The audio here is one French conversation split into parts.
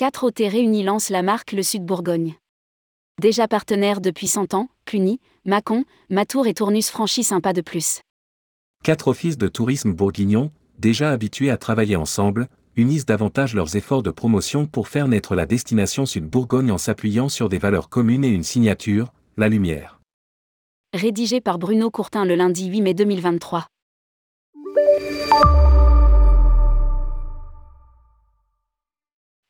Quatre OT réunis lancent la marque Le Sud Bourgogne. Déjà partenaires depuis 100 ans, Cluny, Mâcon, Matour et Tournus franchissent un pas de plus. Quatre offices de tourisme bourguignons, déjà habitués à travailler ensemble, unissent davantage leurs efforts de promotion pour faire naître la destination Sud Bourgogne en s'appuyant sur des valeurs communes et une signature, la lumière. Rédigé par Bruno Courtin le lundi 8 mai 2023.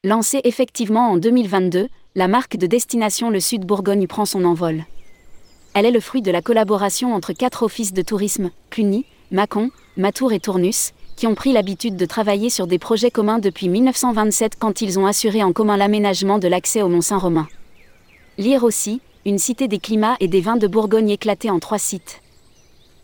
Lancée effectivement en 2022, la marque de destination Le Sud Bourgogne prend son envol. Elle est le fruit de la collaboration entre quatre offices de tourisme, Cluny, Mâcon, Matour et Tournus, qui ont pris l'habitude de travailler sur des projets communs depuis 1927 quand ils ont assuré en commun l'aménagement de l'accès au Mont-Saint-Romain. Lire aussi, une cité des climats et des vins de Bourgogne éclatée en trois sites.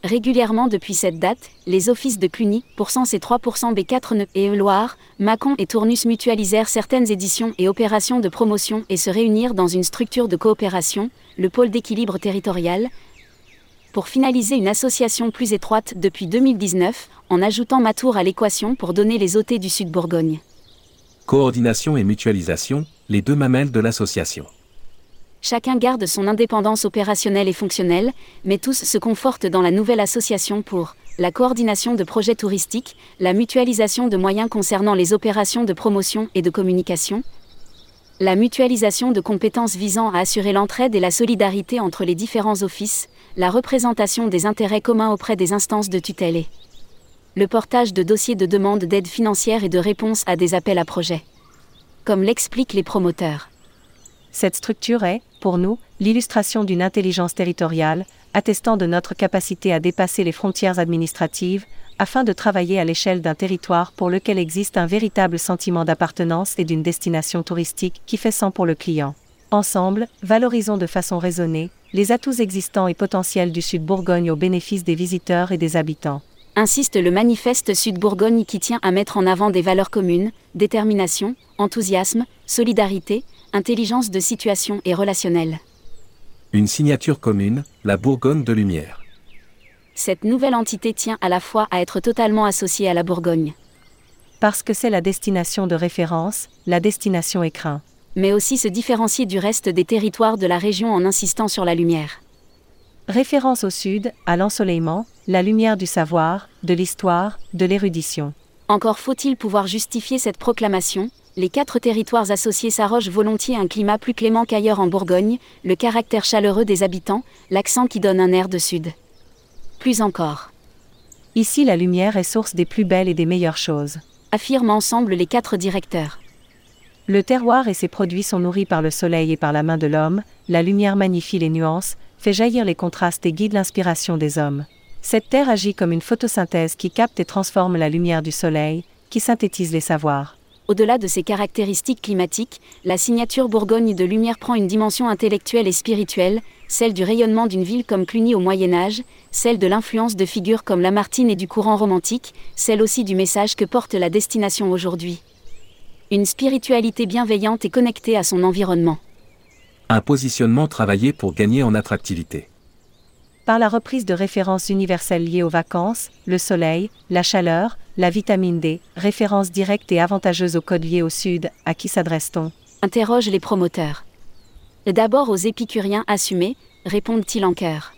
Régulièrement depuis cette date, les offices de Cluny, Pourcent et 3% B4 et Loire, Mâcon et Tournus mutualisèrent certaines éditions et opérations de promotion et se réunirent dans une structure de coopération, le pôle d'équilibre territorial, pour finaliser une association plus étroite depuis 2019, en ajoutant Matour à l'équation pour donner les OT du Sud Bourgogne. Coordination et mutualisation, les deux mamelles de l'association. Chacun garde son indépendance opérationnelle et fonctionnelle, mais tous se confortent dans la nouvelle association pour la coordination de projets touristiques, la mutualisation de moyens concernant les opérations de promotion et de communication, la mutualisation de compétences visant à assurer l'entraide et la solidarité entre les différents offices, la représentation des intérêts communs auprès des instances de tutelle et le portage de dossiers de demande d'aide financière et de réponse à des appels à projets. Comme l'expliquent les promoteurs. Cette structure est, pour nous, l'illustration d'une intelligence territoriale, attestant de notre capacité à dépasser les frontières administratives, afin de travailler à l'échelle d'un territoire pour lequel existe un véritable sentiment d'appartenance et d'une destination touristique qui fait sang pour le client. Ensemble, valorisons de façon raisonnée les atouts existants et potentiels du Sud Bourgogne au bénéfice des visiteurs et des habitants. Insiste le manifeste Sud Bourgogne qui tient à mettre en avant des valeurs communes, détermination, enthousiasme, solidarité, intelligence de situation et relationnelle. Une signature commune, la Bourgogne de Lumière cette nouvelle entité tient à la fois à être totalement associée à la Bourgogne. Parce que c'est la destination de référence, la destination écrin. Mais aussi se différencier du reste des territoires de la région en insistant sur la lumière. Référence au sud, à l'ensoleillement, la lumière du savoir, de l'histoire, de l'érudition. Encore faut-il pouvoir justifier cette proclamation, les quatre territoires associés s'arrogent volontiers un climat plus clément qu'ailleurs en Bourgogne, le caractère chaleureux des habitants, l'accent qui donne un air de sud plus encore. Ici la lumière est source des plus belles et des meilleures choses. Affirment ensemble les quatre directeurs. Le terroir et ses produits sont nourris par le soleil et par la main de l'homme, la lumière magnifie les nuances, fait jaillir les contrastes et guide l'inspiration des hommes. Cette terre agit comme une photosynthèse qui capte et transforme la lumière du soleil, qui synthétise les savoirs. Au-delà de ses caractéristiques climatiques, la signature Bourgogne de lumière prend une dimension intellectuelle et spirituelle, celle du rayonnement d'une ville comme Cluny au Moyen Âge, celle de l'influence de figures comme Lamartine et du courant romantique, celle aussi du message que porte la destination aujourd'hui. Une spiritualité bienveillante et connectée à son environnement. Un positionnement travaillé pour gagner en attractivité. Par la reprise de références universelles liées aux vacances, le soleil, la chaleur, la vitamine D, références directes et avantageuses au code lié au Sud, à qui s'adresse-t-on? Interroge les promoteurs. D'abord aux épicuriens assumés, répondent-ils en chœur.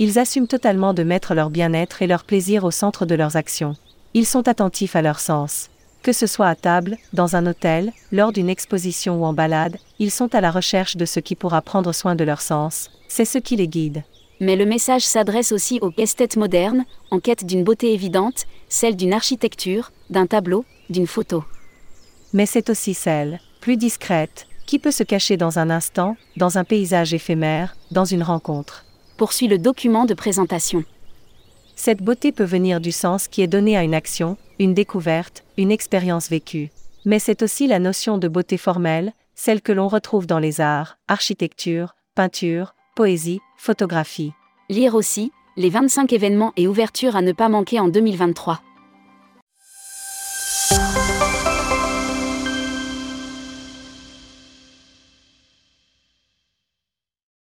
Ils assument totalement de mettre leur bien-être et leur plaisir au centre de leurs actions. Ils sont attentifs à leur sens. Que ce soit à table, dans un hôtel, lors d'une exposition ou en balade, ils sont à la recherche de ce qui pourra prendre soin de leur sens. C'est ce qui les guide. Mais le message s'adresse aussi aux esthètes modernes, en quête d'une beauté évidente, celle d'une architecture, d'un tableau, d'une photo. Mais c'est aussi celle, plus discrète, qui peut se cacher dans un instant, dans un paysage éphémère, dans une rencontre Poursuit le document de présentation. Cette beauté peut venir du sens qui est donné à une action, une découverte, une expérience vécue. Mais c'est aussi la notion de beauté formelle, celle que l'on retrouve dans les arts, architecture, peinture, poésie, photographie. Lire aussi, les 25 événements et ouvertures à ne pas manquer en 2023.